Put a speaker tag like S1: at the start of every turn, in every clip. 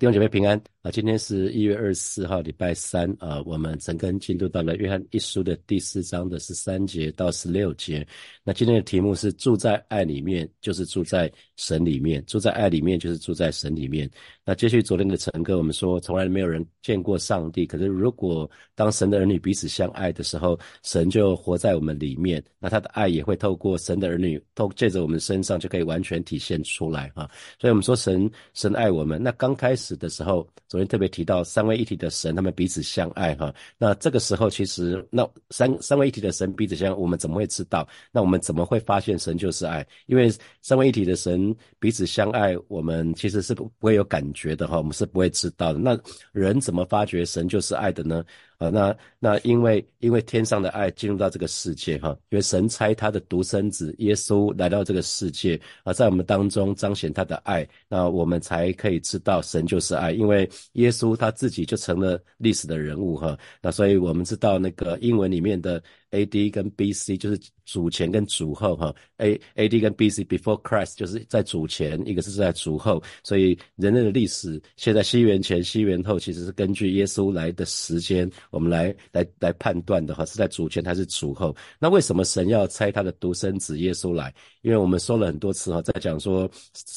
S1: 弟兄姐妹平安。啊！今天是一月二十四号，礼拜三啊。我们陈根进度到了约翰一书的第四章的十三节到十六节。那今天的题目是住在爱里面，就是住在神里面；住在爱里面，就是住在神里面。那接续昨天的陈哥，我们说从来没有人见过上帝。可是如果当神的儿女彼此相爱的时候，神就活在我们里面，那他的爱也会透过神的儿女，透借着我们身上就可以完全体现出来啊。所以我们说神神爱我们。那刚开始。的时候，昨天特别提到三位一体的神，他们彼此相爱哈。那这个时候，其实那三三位一体的神彼此相爱，我们怎么会知道？那我们怎么会发现神就是爱？因为三位一体的神彼此相爱，我们其实是不不会有感觉的哈，我们是不会知道的。那人怎么发觉神就是爱的呢？啊，那那因为因为天上的爱进入到这个世界哈，因为神差他的独生子耶稣来到这个世界啊，在我们当中彰显他的爱，那我们才可以知道神就是爱，因为耶稣他自己就成了历史的人物哈，那所以我们知道那个英文里面的。A D 跟 B C 就是主前跟主后哈，A A D 跟 B C before Christ 就是在主前，一个是在主后，所以人类的历史现在西元前、西元后其实是根据耶稣来的时间，我们来来来判断的哈，是在主前还是主后？那为什么神要猜他的独生子耶稣来？因为我们说了很多次哈，在讲说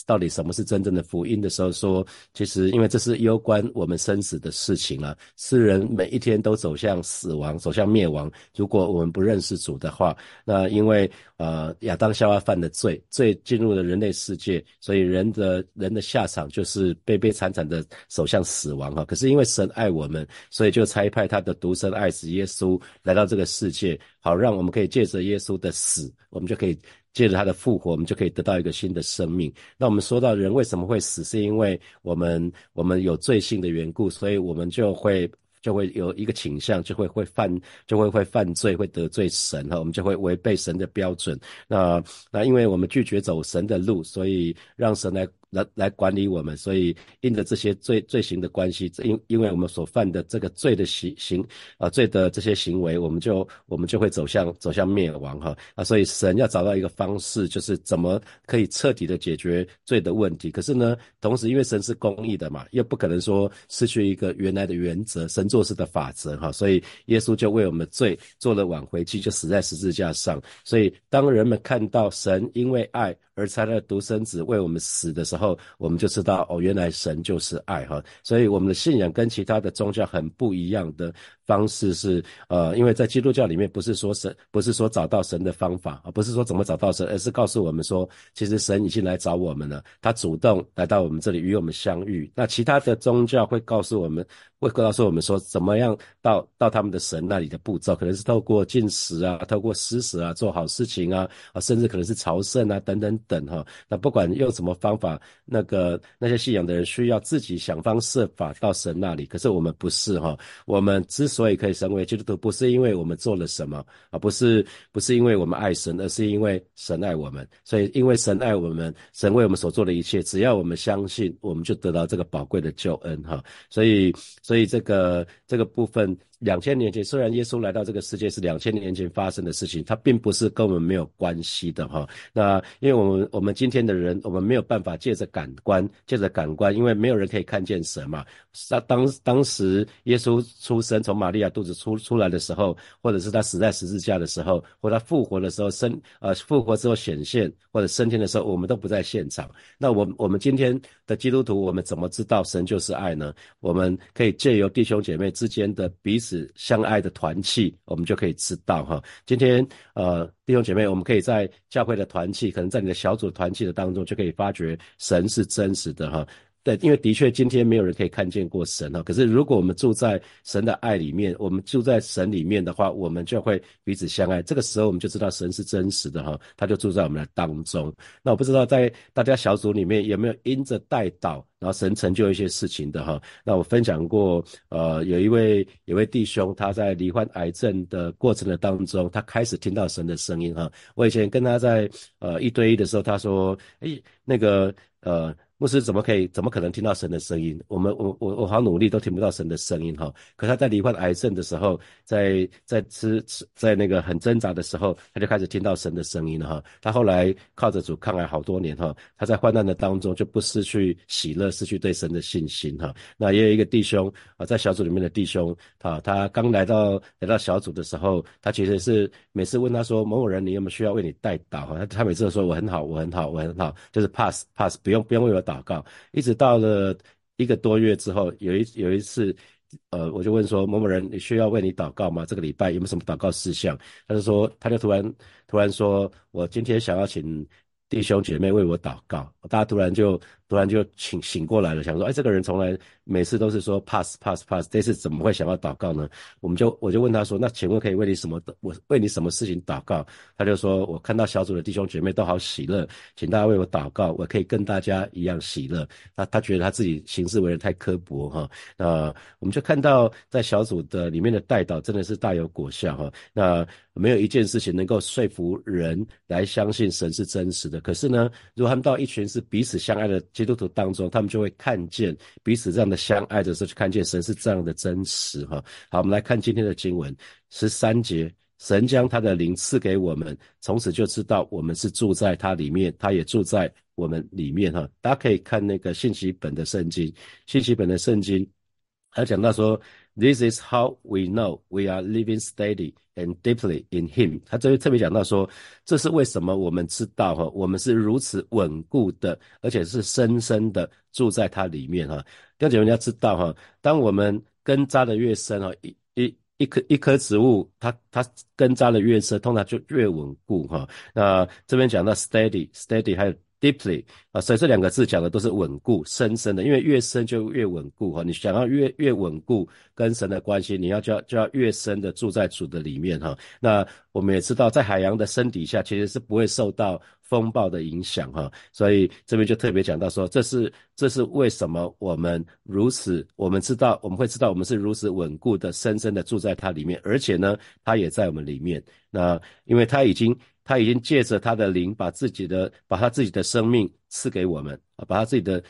S1: 到底什么是真正的福音的时候，说其实因为这是攸关我们生死的事情了，世人每一天都走向死亡，走向灭亡。如果我们不认识主的话，那因为呃亚当夏娃犯的罪，罪进入了人类世界，所以人的人的下场就是悲悲惨惨的走向死亡哈。可是因为神爱我们，所以就差派他的独生爱子耶稣来到这个世界，好让我们可以借着耶稣的死，我们就可以借着他的复活，我们就可以得到一个新的生命。那我们说到人为什么会死，是因为我们我们有罪性的缘故，所以我们就会。就会有一个倾向，就会会犯，就会会犯罪，会得罪神哈，我们就会违背神的标准。那那因为我们拒绝走神的路，所以让神来。来来管理我们，所以因着这些罪罪行的关系，因因为我们所犯的这个罪的行行啊罪的这些行为，我们就我们就会走向走向灭亡哈啊，所以神要找到一个方式，就是怎么可以彻底的解决罪的问题。可是呢，同时因为神是公义的嘛，又不可能说失去一个原来的原则，神做事的法则哈，所以耶稣就为我们罪做了挽回祭，就死在十字架上。所以当人们看到神因为爱而差了独生子为我们死的时候，后我们就知道哦，原来神就是爱哈，所以我们的信仰跟其他的宗教很不一样的方式是，呃，因为在基督教里面不是说神不是说找到神的方法而不是说怎么找到神，而是告诉我们说，其实神已经来找我们了，他主动来到我们这里与我们相遇。那其他的宗教会告诉我们。会告诉我们说，怎么样到到他们的神那里的步骤，可能是透过进食啊，透过施舍啊，做好事情啊，啊，甚至可能是朝圣啊，等等等哈。那不管用什么方法，那个那些信仰的人需要自己想方设法到神那里。可是我们不是哈，我们之所以可以成为基督徒，不是因为我们做了什么啊，不是不是因为我们爱神，而是因为神爱我们。所以因为神爱我们，神为我们所做的一切，只要我们相信，我们就得到这个宝贵的救恩哈。所以。所以这个这个部分。两千年前，虽然耶稣来到这个世界是两千年前发生的事情，它并不是跟我们没有关系的哈。那因为我们我们今天的人，我们没有办法借着感官，借着感官，因为没有人可以看见神嘛。当当当时耶稣出生，从玛利亚肚子出出来的时候，或者是他死在十字架的时候，或他复活的时候，升呃复活之后显现或者升天的时候，我们都不在现场。那我我们今天的基督徒，我们怎么知道神就是爱呢？我们可以借由弟兄姐妹之间的彼此。相爱的团契，我们就可以知道哈。今天呃，弟兄姐妹，我们可以在教会的团契，可能在你的小组团契的当中，就可以发觉神是真实的哈。对，因为的确今天没有人可以看见过神哈。可是如果我们住在神的爱里面，我们住在神里面的话，我们就会彼此相爱。这个时候我们就知道神是真实的哈，他就住在我们的当中。那我不知道在大家小组里面有没有因着带导。然后神成就一些事情的哈，那我分享过，呃，有一位有位弟兄，他在罹患癌症的过程的当中，他开始听到神的声音哈。我以前跟他在呃一对一的时候，他说，哎，那个呃。牧师怎么可以，怎么可能听到神的声音？我们我我我好努力都听不到神的声音哈。可他在罹患癌症的时候，在在吃吃在那个很挣扎的时候，他就开始听到神的声音了哈。他后来靠着主抗癌好多年哈，他在患难的当中就不失去喜乐，失去对神的信心哈。那也有一个弟兄啊，在小组里面的弟兄啊，他刚来到来到小组的时候，他其实是每次问他说某某人你有没有需要为你代祷哈，他他每次都说我很好，我很好，我很好，就是 pass pass 不用不用为我祷祷告。一直到了一个多月之后，有一有一次，呃，我就问说某某人你需要为你祷告吗？这个礼拜有没有什么祷告事项？他就说他就突然突然说我今天想要请。弟兄姐妹为我祷告，大家突然就突然就醒醒过来了，想说，哎，这个人从来每次都是说 pass pass pass，这次怎么会想要祷告呢？我们就我就问他说，那请问可以为你什么？我为你什么事情祷告？他就说我看到小组的弟兄姐妹都好喜乐，请大家为我祷告，我可以跟大家一样喜乐。他他觉得他自己行事为人太刻薄哈。那我们就看到在小组的里面的带导真的是大有果效哈。那没有一件事情能够说服人来相信神是真实的。可是呢，如果他们到一群是彼此相爱的基督徒当中，他们就会看见彼此这样的相爱的时候，就看见神是这样的真实哈。好，我们来看今天的经文十三节，神将他的灵赐给我们，从此就知道我们是住在他里面，他也住在我们里面哈。大家可以看那个信息本的圣经，信息本的圣经，他讲到说。This is how we know we are living steady and deeply in Him。他这里特别讲到说，这是为什么我们知道哈，我们是如此稳固的，而且是深深的住在它里面哈。第二点，你要知道哈，当我们根扎的越深哈，一一一棵一棵植物，它它根扎的越深，通常就越稳固哈。那这边讲到 steady，steady 还有。Deeply 啊，所以这两个字讲的都是稳固、深深的，因为越深就越稳固哈。你想要越越稳固跟神的关系，你要就要就要越深的住在主的里面哈。那我们也知道，在海洋的深底下其实是不会受到风暴的影响哈。所以这边就特别讲到说，这是这是为什么我们如此，我们知道我们会知道我们是如此稳固的、深深的住在它里面，而且呢，它也在我们里面。那因为它已经。它已经借着它的灵，把自己的把它自己的生命赐给我们，把它自己的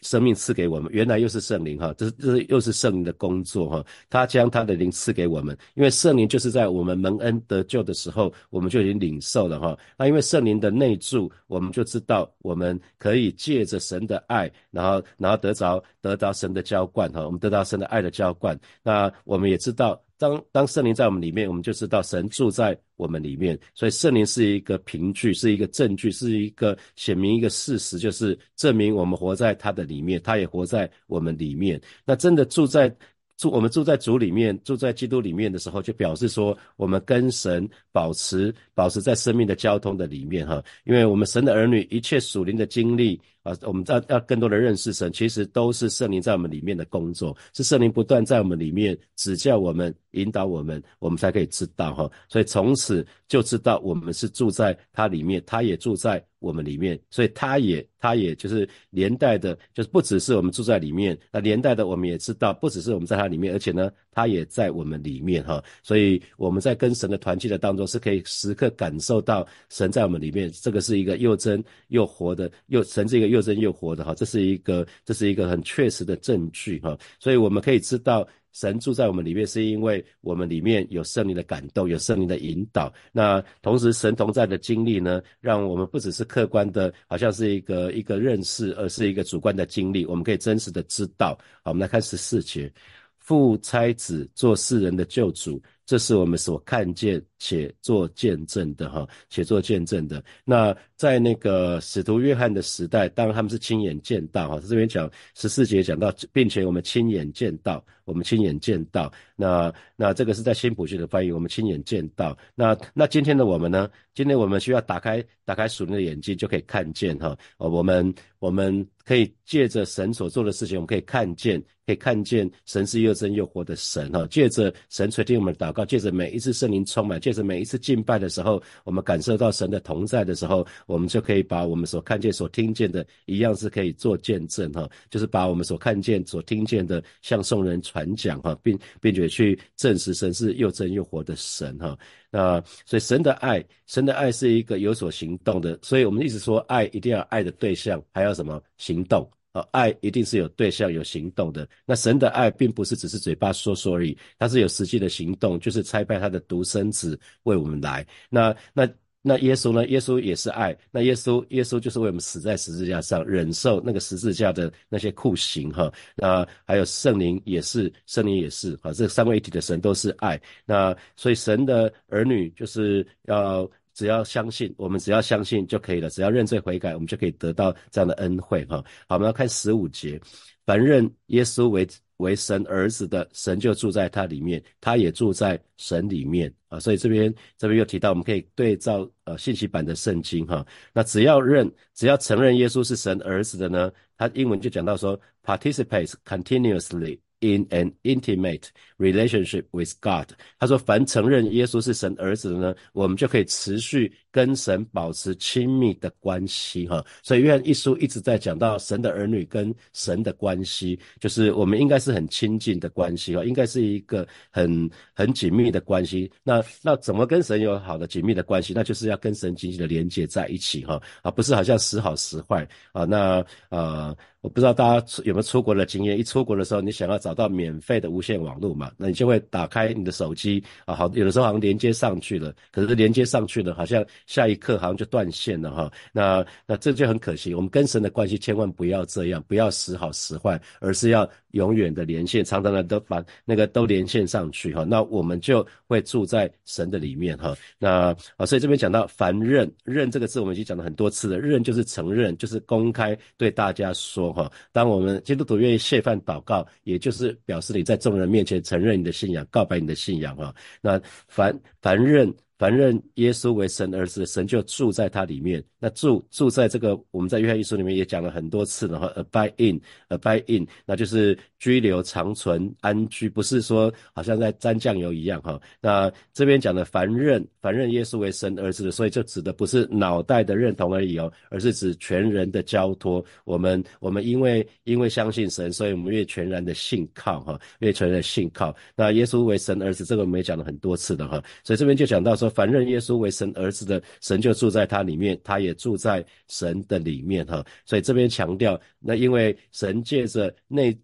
S1: 生命赐给我们。原来又是圣灵哈，这是这是又是圣灵的工作哈。他将他的灵赐给我们，因为圣灵就是在我们蒙恩得救的时候，我们就已经领受了哈。那因为圣灵的内住，我们就知道我们可以借着神的爱，然后然后得着得到神的浇灌哈。我们得到神的爱的浇灌，那我们也知道。当当圣灵在我们里面，我们就知道神住在我们里面。所以圣灵是一个凭据，是一个证据，是一个显明一个事实，就是证明我们活在他的里面，他也活在我们里面。那真的住在。住我们住在主里面，住在基督里面的时候，就表示说我们跟神保持保持在生命的交通的里面哈，因为我们神的儿女一切属灵的经历啊，我们要要更多的认识神，其实都是圣灵在我们里面的工作，是圣灵不断在我们里面指教我们、引导我们，我们才可以知道哈，所以从此就知道我们是住在他里面，他也住在。我们里面，所以他也，他也就是连带的，就是不只是我们住在里面，那连带的我们也知道，不只是我们在他里面，而且呢，他也在我们里面哈。所以我们在跟神的团契的当中，是可以时刻感受到神在我们里面，这个是一个又真又活的，又神这个又真又活的哈，这是一个，这是一个很确实的证据哈。所以我们可以知道。神住在我们里面，是因为我们里面有圣灵的感动，有圣灵的引导。那同时，神同在的经历呢，让我们不只是客观的，好像是一个一个认识，而是一个主观的经历。我们可以真实的知道。好，我们来看十四节：父差子做世人的救主，这是我们所看见写作见证的哈，写作见证的。那在那个使徒约翰的时代，当然他们是亲眼见到哈。这边讲十四节讲到，并且我们亲眼见到。我们亲眼见到，那那这个是在新普逊的翻译，我们亲眼见到。那那今天的我们呢？今天我们需要打开打开属灵的眼睛，就可以看见哈。呃，我们我们可以借着神所做的事情，我们可以看见，可以看见神是又真又活的神哈。借着神垂听我们的祷告，借着每一次圣灵充满，借借着每一次敬拜的时候，我们感受到神的同在的时候，我们就可以把我们所看见、所听见的一样是可以做见证哈，就是把我们所看见、所听见的向众人传讲哈，并并且去证实神是又真又活的神哈。那所以神的爱，神的爱是一个有所行动的，所以我们一直说爱一定要爱的对象，还要什么行动啊？爱一定是有对象、有行动的。那神的爱并不是只是嘴巴说说而已，它是有实际的行动，就是差派他的独生子为我们来。那那。那耶稣呢？耶稣也是爱。那耶稣，耶稣就是为我们死在十字架上，忍受那个十字架的那些酷刑哈。那还有圣灵也是，圣灵也是啊。这三位一体的神都是爱。那所以神的儿女就是要只要相信，我们只要相信就可以了。只要认罪悔改，我们就可以得到这样的恩惠哈。好，我们要看十五节，凡认耶稣为。为神儿子的神就住在他里面，他也住在神里面啊，所以这边这边又提到，我们可以对照呃信息版的圣经哈，那只要认只要承认耶稣是神儿子的呢，他英文就讲到说，participates continuously。In an intimate relationship with God，他说，凡承认耶稣是神儿子的呢，我们就可以持续跟神保持亲密的关系哈。所以约翰一书一直在讲到神的儿女跟神的关系，就是我们应该是很亲近的关系哈，应该是一个很很紧密的关系。那那怎么跟神有好的紧密的关系？那就是要跟神紧紧的连接在一起哈，而不是好像时好时坏啊。那呃。我不知道大家有没有出国的经验，一出国的时候，你想要找到免费的无线网络嘛，那你就会打开你的手机啊，好，有的时候好像连接上去了，可是连接上去了，好像下一刻好像就断线了哈，那那这就很可惜。我们跟神的关系千万不要这样，不要时好时坏，而是要永远的连线，常常的都把那个都连线上去哈，那我们就会住在神的里面哈。那啊，所以这边讲到凡认认这个字，我们已经讲了很多次了，认就是承认，就是公开对大家说。哈，当我们基督徒愿意谢饭祷告，也就是表示你在众人面前承认你的信仰，告白你的信仰哈。那凡凡认。凡认耶稣为神儿子，神就住在他里面。那住住在这个，我们在约翰一书里面也讲了很多次了哈。Abide in，abide in，那就是居留、长存、安居，不是说好像在沾酱油一样哈。那这边讲的凡认凡认耶稣为神儿子的，所以就指的不是脑袋的认同而已哦，而是指全人的交托。我们我们因为因为相信神，所以我们越全然的信靠哈，越全然的信靠。那耶稣为神儿子，这个我们也讲了很多次的哈。所以这边就讲到说。凡认耶稣为神儿子的，神就住在他里面，他也住在神的里面哈。所以这边强调，那因为神借着内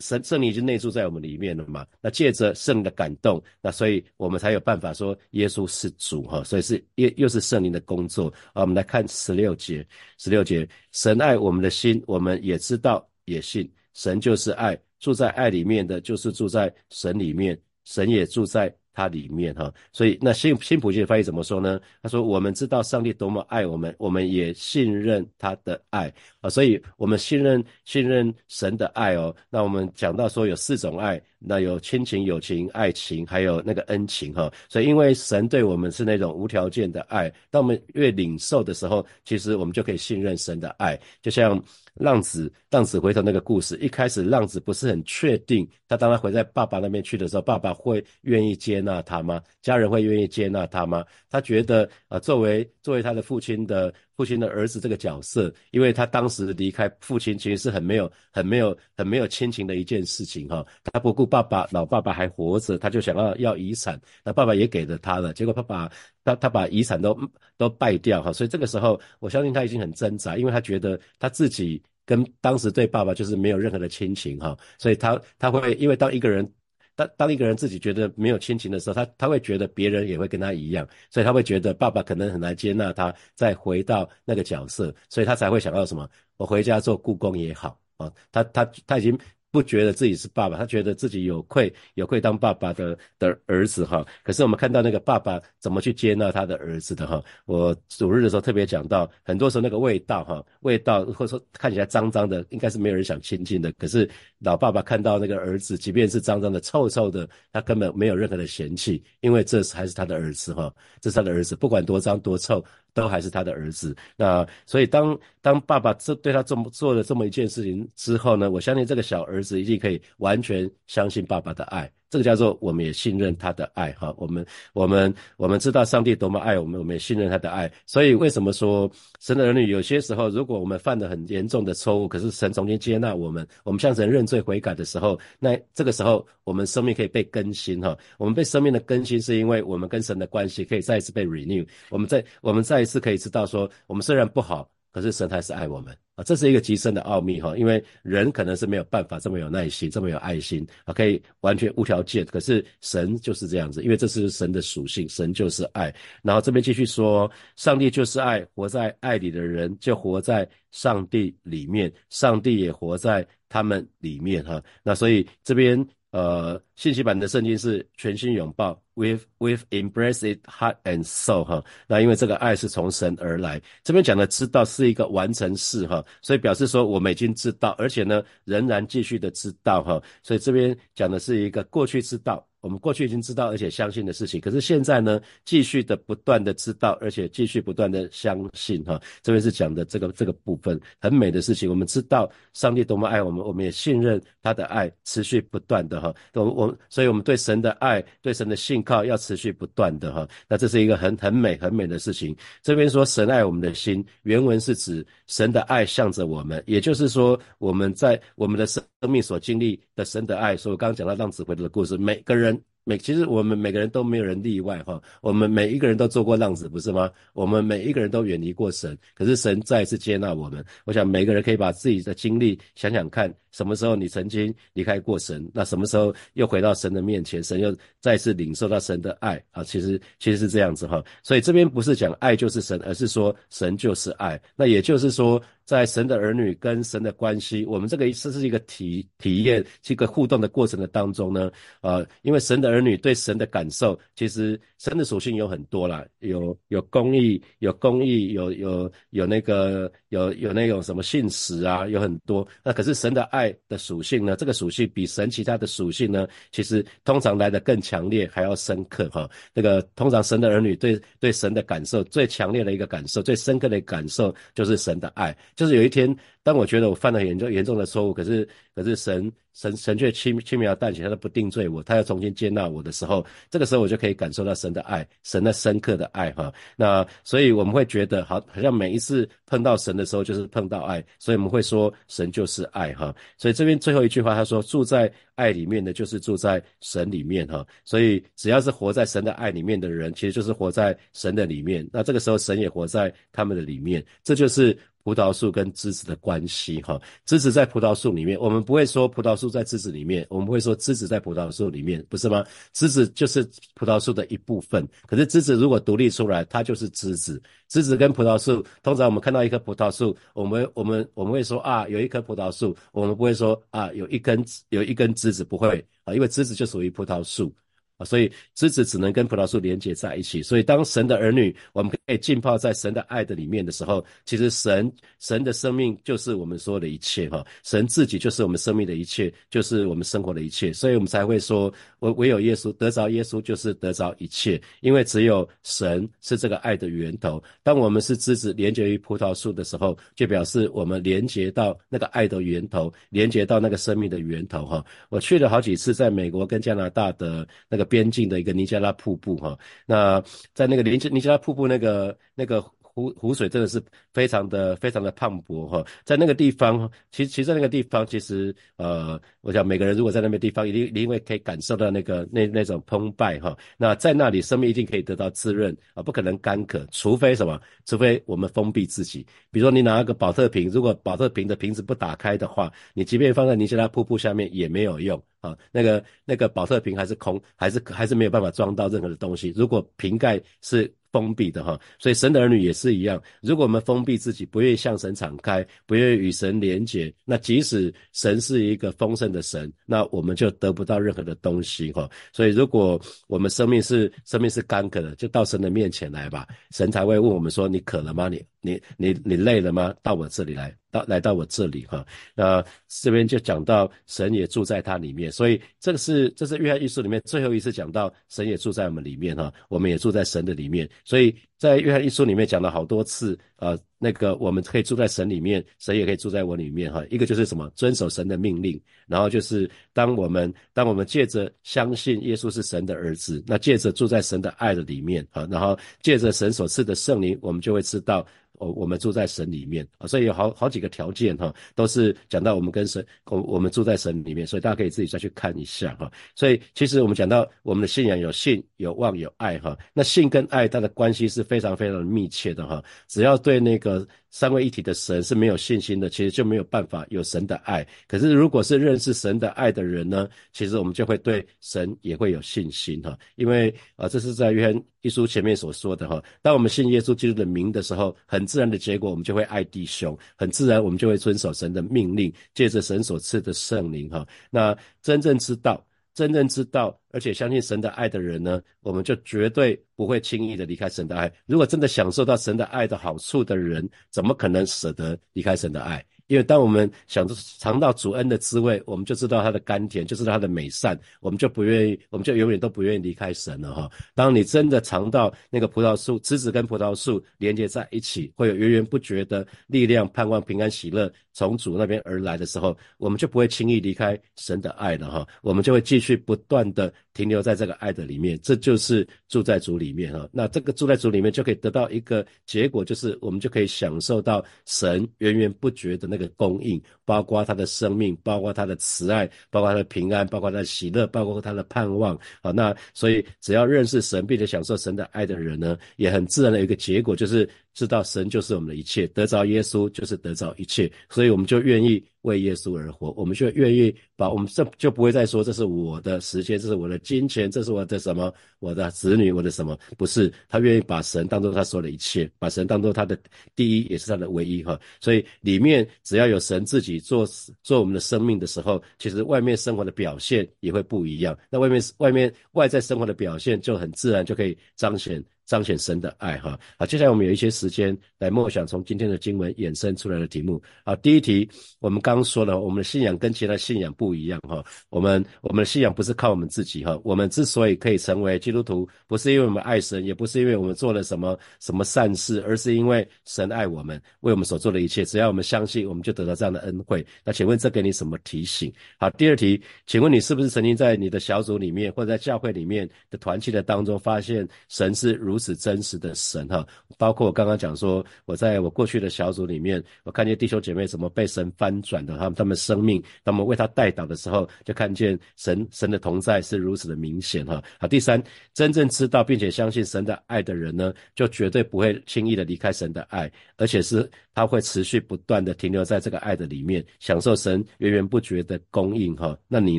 S1: 神圣灵已经内住在我们里面了嘛，那借着圣灵的感动，那所以我们才有办法说耶稣是主哈。所以是又又是圣灵的工作啊。我们来看十六节，十六节，神爱我们的心，我们也知道也信，神就是爱，住在爱里面的就是住在神里面，神也住在。它里面哈，所以那新新普的翻译怎么说呢？他说：“我们知道上帝多么爱我们，我们也信任他的爱啊，所以我们信任信任神的爱哦。那我们讲到说有四种爱，那有亲情、友情、爱情，还有那个恩情哈。所以因为神对我们是那种无条件的爱，当我们越领受的时候，其实我们就可以信任神的爱，就像。”浪子，浪子回头那个故事，一开始浪子不是很确定，他当他回在爸爸那边去的时候，爸爸会愿意接纳他吗？家人会愿意接纳他吗？他觉得啊，作为作为他的父亲的父亲的儿子这个角色，因为他当时离开父亲，其实是很没有、很没有、很没有亲情的一件事情哈。他不顾爸爸老爸爸还活着，他就想要要遗产，那爸爸也给了他了，结果爸爸他他把遗产都都败掉哈，所以这个时候我相信他已经很挣扎，因为他觉得他自己。跟当时对爸爸就是没有任何的亲情哈，所以他他会因为当一个人当当一个人自己觉得没有亲情的时候，他他会觉得别人也会跟他一样，所以他会觉得爸爸可能很难接纳他再回到那个角色，所以他才会想到什么，我回家做故宫也好啊，他他他已经。不觉得自己是爸爸，他觉得自己有愧有愧当爸爸的的儿子哈。可是我们看到那个爸爸怎么去接纳他的儿子的哈。我主日的时候特别讲到，很多时候那个味道哈，味道或者说看起来脏脏的，应该是没有人想亲近的。可是老爸爸看到那个儿子，即便是脏脏的、臭臭的，他根本没有任何的嫌弃，因为这还是他的儿子哈，这是他的儿子，不管多脏多臭。都还是他的儿子，那所以当当爸爸这对他这么做了这么一件事情之后呢，我相信这个小儿子一定可以完全相信爸爸的爱。这个叫做我们也信任他的爱哈。我们我们我们知道上帝多么爱我们，我们也信任他的爱。所以为什么说神的儿女有些时候，如果我们犯了很严重的错误，可是神重新接纳我们，我们向神认罪悔改的时候，那这个时候我们生命可以被更新哈。我们被生命的更新，是因为我们跟神的关系可以再一次被 renew。我们再我们再一次可以知道说，我们虽然不好。可是神还是爱我们啊，这是一个极深的奥秘哈。因为人可能是没有办法这么有耐心，这么有爱心啊，可以完全无条件。可是神就是这样子，因为这是神的属性，神就是爱。然后这边继续说，上帝就是爱，活在爱里的人就活在上帝里面，上帝也活在他们里面哈。那所以这边。呃，信息版的圣经是全心拥抱，with with embrace it heart and soul 哈。那因为这个爱是从神而来，这边讲的知道是一个完成式哈，所以表示说我们已经知道，而且呢仍然继续的知道哈。所以这边讲的是一个过去知道。我们过去已经知道而且相信的事情，可是现在呢，继续的不断的知道，而且继续不断的相信哈。这边是讲的这个这个部分很美的事情。我们知道上帝多么爱我们，我们也信任他的爱持续不断的哈。我我，所以我们对神的爱，对神的信靠要持续不断的哈。那这是一个很很美很美的事情。这边说神爱我们的心，原文是指神的爱向着我们，也就是说我们在我们的生命所经历的神的爱。所以我刚刚讲到浪子回头的故事，每个人。每其实我们每个人都没有人例外哈，我们每一个人都做过浪子，不是吗？我们每一个人都远离过神，可是神再一次接纳我们。我想每个人可以把自己的经历想想看，什么时候你曾经离开过神，那什么时候又回到神的面前，神又再次领受到神的爱啊？其实其实是这样子哈，所以这边不是讲爱就是神，而是说神就是爱。那也就是说。在神的儿女跟神的关系，我们这个这是一个体体验，是一个互动的过程的当中呢，呃，因为神的儿女对神的感受，其实神的属性有很多啦，有有公义，有公义，有有有那个有有那种什么信实啊，有很多。那可是神的爱的属性呢，这个属性比神其他的属性呢，其实通常来的更强烈，还要深刻哈。那个通常神的儿女对对神的感受最强烈的一个感受，最深刻的感受就是神的爱。就是有一天，当我觉得我犯了严重严重的错误，可是可是神神神却轻轻描淡写，他都不定罪我，他要重新接纳我的时候，这个时候我就可以感受到神的爱，神的深刻的爱哈。那所以我们会觉得，好好像每一次碰到神的时候，就是碰到爱，所以我们会说神就是爱哈。所以这边最后一句话，他说住在爱里面的，就是住在神里面哈。所以只要是活在神的爱里面的人，其实就是活在神的里面。那这个时候神也活在他们的里面，这就是。葡萄树跟枝子的关系，哈，枝子在葡萄树里面，我们不会说葡萄树在枝子里面，我们会说枝子在葡萄树里面，不是吗？枝子就是葡萄树的一部分，可是枝子如果独立出来，它就是枝子。枝子跟葡萄树，通常我们看到一棵葡萄树，我们我们我们会说啊，有一棵葡萄树，我们不会说啊，有一根有一根枝子，不会啊，因为枝子就属于葡萄树。啊，所以枝子只能跟葡萄树连接在一起。所以当神的儿女，我们可以浸泡在神的爱的里面的时候，其实神神的生命就是我们所有的一切哈。神自己就是我们生命的一切，就是我们生活的一切。所以我们才会说，唯唯有耶稣得着耶稣就是得着一切，因为只有神是这个爱的源头。当我们是枝子连接于葡萄树的时候，就表示我们连接到那个爱的源头，连接到那个生命的源头哈。我去了好几次，在美国跟加拿大的那个。边境的一个尼加拉瀑布哈，那在那个尼尼加拉瀑布那个那个。湖湖水真的是非常的非常的磅礴哈，在那个地方，其实其实在那个地方，其实呃，我想每个人如果在那边地方，一定一定会可以感受到那个那那种澎湃哈。那在那里，生命一定可以得到滋润啊，不可能干渴，除非什么？除非我们封闭自己。比如说你拿个保特瓶，如果保特瓶的瓶子不打开的话，你即便放在尼加拉瀑布下面也没有用啊。那个那个保特瓶还是空，还是还是没有办法装到任何的东西。如果瓶盖是。封闭的哈，所以神的儿女也是一样。如果我们封闭自己，不愿意向神敞开，不愿意与神连结，那即使神是一个丰盛的神，那我们就得不到任何的东西哈。所以，如果我们生命是生命是干渴的，就到神的面前来吧，神才会问我们说：“你渴了吗？你你你你累了吗？到我这里来。”到来到我这里哈，那这边就讲到神也住在他里面，所以这个是这是约翰一书里面最后一次讲到神也住在我们里面哈，我们也住在神的里面，所以在约翰一书里面讲了好多次呃，那个我们可以住在神里面，神也可以住在我里面哈。一个就是什么，遵守神的命令，然后就是当我们当我们借着相信耶稣是神的儿子，那借着住在神的爱的里面啊，然后借着神所赐的圣灵，我们就会知道。我我们住在神里面啊，所以有好好几个条件哈，都是讲到我们跟神，我我们住在神里面，所以大家可以自己再去看一下哈。所以其实我们讲到我们的信仰有信有望有爱哈，那信跟爱它的关系是非常非常的密切的哈。只要对那个三位一体的神是没有信心的，其实就没有办法有神的爱。可是如果是认识神的爱的人呢，其实我们就会对神也会有信心哈，因为啊，这是在约翰一书前面所说的哈，当我们信耶稣基督的名的时候，很自然的结果，我们就会爱弟兄，很自然，我们就会遵守神的命令，借着神所赐的圣灵，哈。那真正知道、真正知道，而且相信神的爱的人呢，我们就绝对不会轻易的离开神的爱。如果真的享受到神的爱的好处的人，怎么可能舍得离开神的爱？因为当我们想着尝到主恩的滋味，我们就知道他的甘甜，就知道他的美善，我们就不愿意，我们就永远都不愿意离开神了哈。当你真的尝到那个葡萄树枝子跟葡萄树连接在一起，会有源源不绝的力量、盼望、平安、喜乐从主那边而来的时候，我们就不会轻易离开神的爱了哈。我们就会继续不断的停留在这个爱的里面，这就是住在主里面哈。那这个住在主里面就可以得到一个结果，就是我们就可以享受到神源源不绝的那。个供应，包括他的生命，包括他的慈爱，包括他的平安，包括他的喜乐，包括他的盼望。好，那所以只要认识神，并且享受神的爱的人呢，也很自然的一个结果就是。知道神就是我们的一切，得着耶稣就是得着一切，所以我们就愿意为耶稣而活，我们就愿意把我们这就不会再说这是我的时间，这是我的金钱，这是我的什么，我的子女，我的什么，不是他愿意把神当做他说的一切，把神当做他的第一，也是他的唯一哈。所以里面只要有神自己做做我们的生命的时候，其实外面生活的表现也会不一样。那外面外面外在生活的表现就很自然就可以彰显。彰显神的爱，哈好，接下来我们有一些时间来默想从今天的经文衍生出来的题目。好，第一题，我们刚刚说了，我们的信仰跟其他信仰不一样，哈，我们我们的信仰不是靠我们自己，哈，我们之所以可以成为基督徒，不是因为我们爱神，也不是因为我们做了什么什么善事，而是因为神爱我们，为我们所做的一切，只要我们相信，我们就得到这样的恩惠。那请问这给你什么提醒？好，第二题，请问你是不是曾经在你的小组里面或者在教会里面的团契的当中，发现神是如如此真实的神哈，包括我刚刚讲说，我在我过去的小组里面，我看见弟兄姐妹怎么被神翻转的，他们他们生命，他们为他带祷的时候，就看见神神的同在是如此的明显哈。好，第三，真正知道并且相信神的爱的人呢，就绝对不会轻易的离开神的爱，而且是他会持续不断的停留在这个爱的里面，享受神源源不绝的供应哈。那你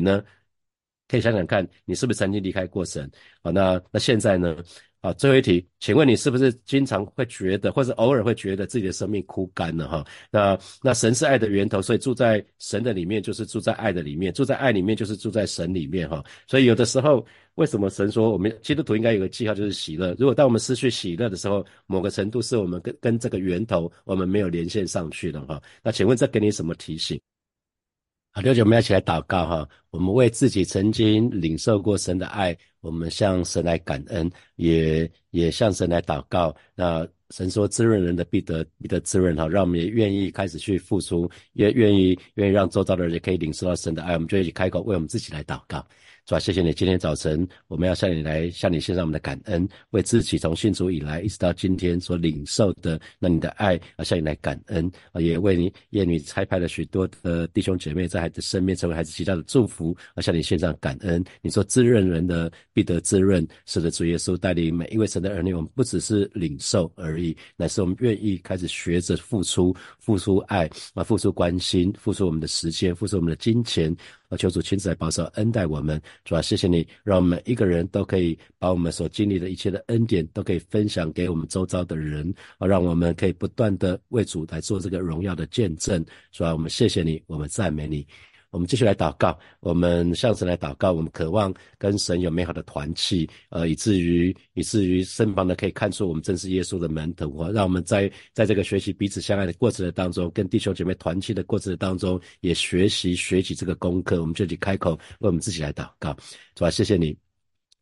S1: 呢？可以想想看，你是不是曾经离开过神？好，那那现在呢？好，最后一题，请问你是不是经常会觉得，或者偶尔会觉得自己的生命枯干了？哈，那那神是爱的源头，所以住在神的里面就是住在爱的里面，住在爱里面就是住在神里面。哈，所以有的时候，为什么神说我们基督徒应该有个记号，就是喜乐？如果当我们失去喜乐的时候，某个程度是我们跟跟这个源头我们没有连线上去了。哈，那请问这给你什么提醒？好，六九，我们要一起来祷告哈。我们为自己曾经领受过神的爱，我们向神来感恩，也也向神来祷告。那神说滋润人的必得必得滋润哈，让我们也愿意开始去付出，也愿意愿意让周遭的人也可以领受到神的爱。我们就一起开口为我们自己来祷告。主啊，谢谢你！今天早晨，我们要向你来，向你献上我们的感恩，为自己从信主以来一直到今天所领受的那你的爱，啊，向你来感恩啊，也为你耶女差派了许多的弟兄姐妹在孩子身边成为孩子极大的祝福，啊，向你献上感恩。你说滋润人的必得滋润，使得主耶稣带领每一位神的儿女，我们不只是领受而已，乃是我们愿意开始学着付出，付出爱啊，付出关心，付出我们的时间，付出我们的金钱。啊，求主亲自来保守恩待我们，主啊，谢谢你，让我们一个人都可以把我们所经历的一切的恩典都可以分享给我们周遭的人，啊，让我们可以不断的为主来做这个荣耀的见证，主啊，我们谢谢你，我们赞美你。我们继续来祷告，我们向神来祷告，我们渴望跟神有美好的团契，呃，以至于以至于身旁的可以看出我们正是耶稣的门徒我！让我们在在这个学习彼此相爱的过程的当中，跟弟兄姐妹团契的过程当中，也学习学习这个功课。我们就去开口为我们自己来祷告，主啊，谢谢你。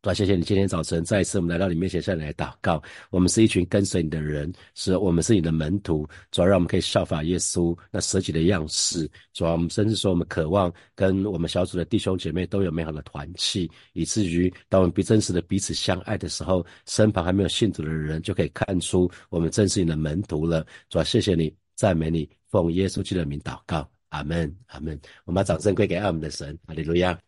S1: 主啊，谢谢你今天早晨再一次我们来到你面前向你来祷告。我们是一群跟随你的人，是我们是你的门徒。主要让我们可以效法耶稣那舍己的样式。主要我们甚至说我们渴望跟我们小组的弟兄姐妹都有美好的团契，以至于当我们比真实的彼此相爱的时候，身旁还没有信主的人就可以看出我们正是你的门徒了。主要谢谢你，赞美你，奉耶稣基督的名祷告，阿门，阿门。我们把掌声归给爱我们的神，哈利路亚。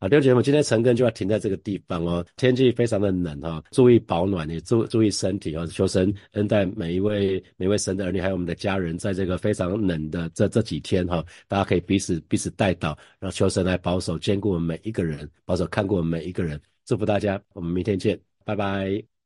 S1: 好，弟兄姐妹，今天晨更就要停在这个地方哦。天气非常的冷哈，注意保暖，也注注意身体哦。求神恩待每一位每位神的儿女，还有我们的家人，在这个非常冷的这这几天哈，大家可以彼此彼此带到，让求神来保守兼顾我们每一个人，保守看顾我们每一个人。祝福大家，我们明天见，拜拜。